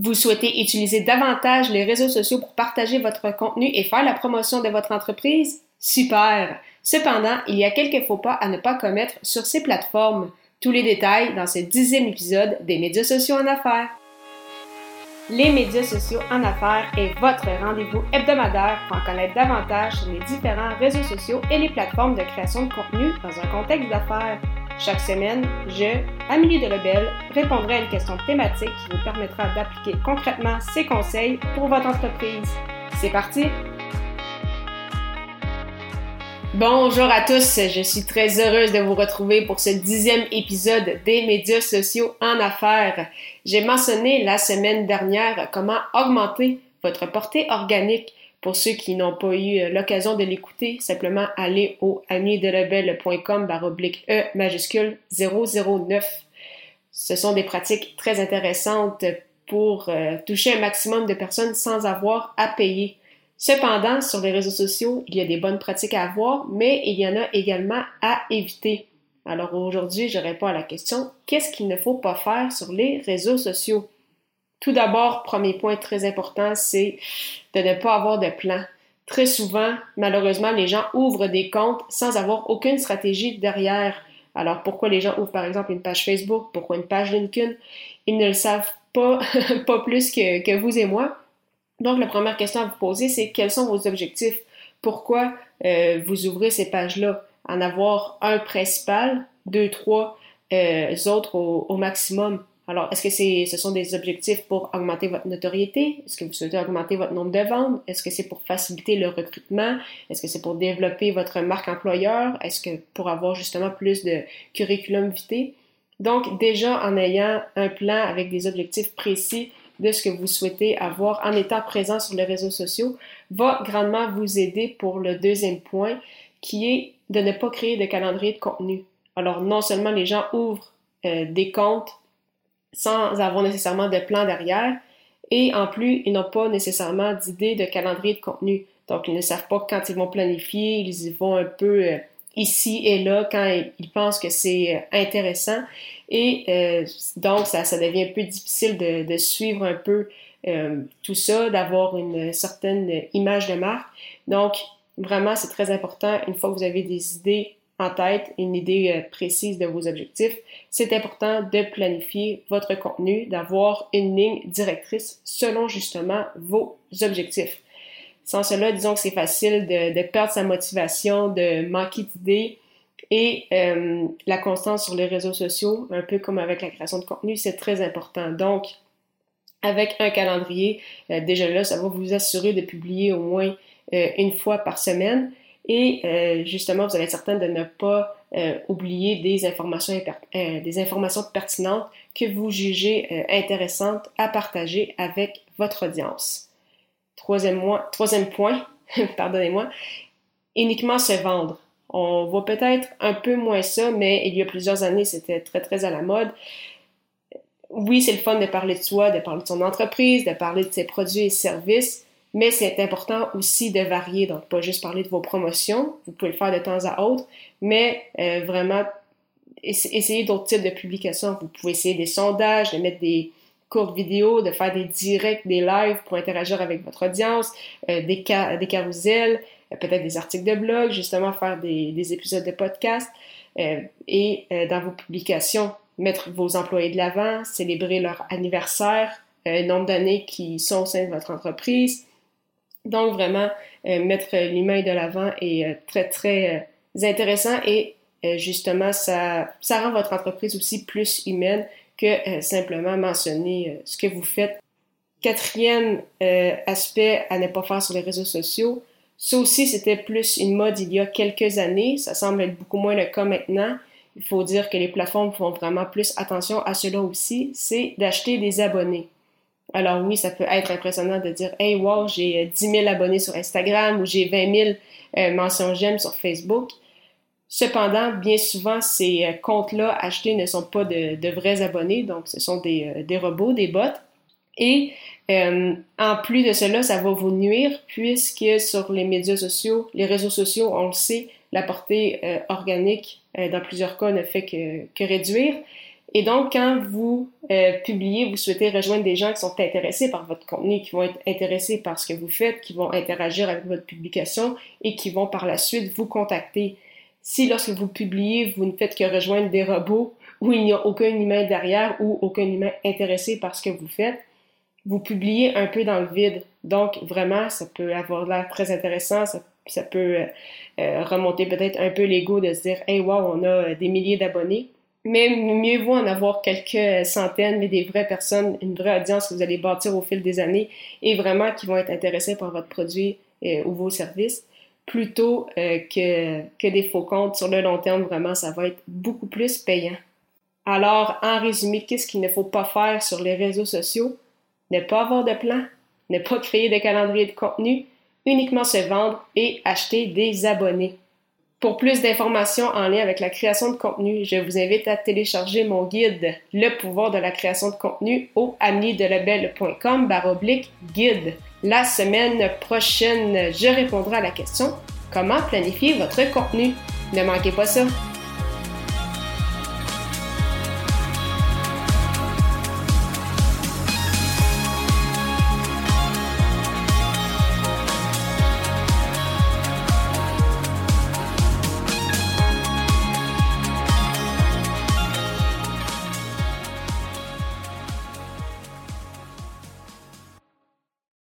Vous souhaitez utiliser davantage les réseaux sociaux pour partager votre contenu et faire la promotion de votre entreprise? Super! Cependant, il y a quelques faux pas à ne pas commettre sur ces plateformes. Tous les détails dans ce dixième épisode des médias sociaux en affaires. Les médias sociaux en affaires est votre rendez-vous hebdomadaire pour en connaître davantage sur les différents réseaux sociaux et les plateformes de création de contenu dans un contexte d'affaires. Chaque semaine, je, Amélie Delebel, répondrai à une question thématique qui vous permettra d'appliquer concrètement ces conseils pour votre entreprise. C'est parti! Bonjour à tous, je suis très heureuse de vous retrouver pour ce dixième épisode des médias sociaux en affaires. J'ai mentionné la semaine dernière comment augmenter votre portée organique. Pour ceux qui n'ont pas eu l'occasion de l'écouter, simplement allez au amidelebel.com baroblique E majuscule 009. Ce sont des pratiques très intéressantes pour euh, toucher un maximum de personnes sans avoir à payer. Cependant, sur les réseaux sociaux, il y a des bonnes pratiques à avoir, mais il y en a également à éviter. Alors aujourd'hui, je réponds à la question, qu'est-ce qu'il ne faut pas faire sur les réseaux sociaux? Tout d'abord, premier point très important, c'est de ne pas avoir de plan. Très souvent, malheureusement, les gens ouvrent des comptes sans avoir aucune stratégie derrière. Alors pourquoi les gens ouvrent par exemple une page Facebook, pourquoi une page LinkedIn? Ils ne le savent pas, pas plus que, vous et moi. Donc, la première question à vous poser, c'est quels sont vos objectifs? Pourquoi euh, vous ouvrez ces pages-là? En avoir un principal, deux, trois euh, autres au, maximum. Alors, est-ce que ce sont des objectifs pour augmenter votre notoriété? Est-ce que vous souhaitez augmenter votre nombre de ventes? Est-ce que c'est pour faciliter le recrutement? Est-ce que c'est pour développer votre marque employeur? Est-ce que pour avoir justement plus de curriculum vitae? Donc, déjà en ayant un plan avec des objectifs précis, de ce que vous souhaitez avoir en étant présent sur les réseaux sociaux va grandement vous aider pour le deuxième point qui est de ne pas créer de calendrier de contenu. Alors non seulement les gens ouvrent euh, des comptes sans avoir nécessairement de plan derrière et en plus ils n'ont pas nécessairement d'idée de calendrier de contenu. Donc ils ne savent pas quand ils vont planifier, ils y vont un peu euh, ici et là quand ils pensent que c'est euh, intéressant. Et euh, donc, ça, ça devient un peu difficile de, suivre un peu tout ça, d'avoir une certaine image de marque. Donc, vraiment, c'est très important, une fois que vous avez des idées en tête, une idée précise de vos objectifs, c'est important de planifier votre contenu, d'avoir une ligne directrice selon justement vos objectifs. Sans cela, disons que c'est facile de, perdre sa motivation, de manquer d'idées. Et euh, la constance sur les réseaux sociaux, un peu comme avec la création de contenu, c'est très important. Donc, avec un calendrier, euh, déjà là, ça va vous assurer de publier au moins euh, une fois par semaine. Et justement, vous allez être certain de ne pas oublier des informations, des informations pertinentes que vous jugez intéressantes à partager avec votre audience. Troisième, troisième point, pardonnez-moi, uniquement se vendre. On voit peut-être un peu moins ça, mais il y a plusieurs années, c'était très, très à la mode. Oui, c'est le fun de parler de soi, de parler de son entreprise, de parler de ses produits et services, mais c'est important aussi de varier, donc pas juste parler de vos promotions, vous pouvez le faire de temps à autre, mais euh, vraiment essayer d'autres types de publications. Vous pouvez essayer des sondages, de mettre des, courtes vidéos, de faire des directs, des lives pour interagir avec votre audience, euh, des, des carousels, euh, peut-être des articles de blog, justement faire des, des épisodes de podcast euh, et dans vos publications, mettre vos employés de l'avant, célébrer leur anniversaire, nombre d'années qui sont au sein de votre entreprise. Donc vraiment, mettre l'humain de l'avant est très, très intéressant et justement, ça, ça rend votre entreprise aussi plus humaine que euh, simplement mentionner euh, ce que vous faites. Quatrième euh, aspect à ne pas faire sur les réseaux sociaux, ça aussi c'était plus une mode il y a quelques années, ça semble être beaucoup moins le cas maintenant. Il faut dire que les plateformes font vraiment plus attention à cela aussi, c'est d'acheter des abonnés. Alors oui, ça peut être impressionnant de dire Hey, wow, j'ai 10 000 abonnés sur Instagram ou j'ai 20 000 mentions j'aime sur Facebook. Cependant, bien souvent, ces euh, comptes-là achetés ne sont pas de, vrais abonnés, donc ce sont des, euh, robots, des bots. Et euh, en plus de cela, ça va vous nuire puisque sur les médias sociaux, les réseaux sociaux, on le sait, la portée organique dans plusieurs cas ne fait que réduire. Et donc, quand vous euh, publiez, vous souhaitez rejoindre des gens qui sont intéressés par votre contenu, qui vont être intéressés par ce que vous faites, qui vont interagir avec votre publication et qui vont par la suite vous contacter. Si lorsque vous publiez, vous ne faites que rejoindre des robots où il n'y a aucun humain derrière ou aucun humain intéressé par ce que vous faites, vous publiez un peu dans le vide. Donc, vraiment, ça peut avoir l'air très intéressant, ça, peut euh, euh, remonter peut-être un peu l'ego de se dire, hey, wow, on a des milliers d'abonnés mais mieux vaut en avoir quelques centaines, mais des vraies personnes, une vraie audience que vous allez bâtir au fil des années et vraiment qui vont être intéressés par votre produit euh, ou vos services, plutôt euh, que, que des faux comptes. Sur le long terme, vraiment, ça va être beaucoup plus payant. Alors, en résumé, qu'est-ce qu'il ne faut pas faire sur les réseaux sociaux? Ne pas avoir de plan, ne pas créer de calendrier de contenu, uniquement se vendre et acheter des abonnés. Pour plus d'informations en lien avec la création de contenu, je vous invite à télécharger mon guide Le pouvoir de la création de contenu au amiedelabel.com baroblique guide. La semaine prochaine, je répondrai à la question Comment planifier votre contenu? Ne manquez pas ça!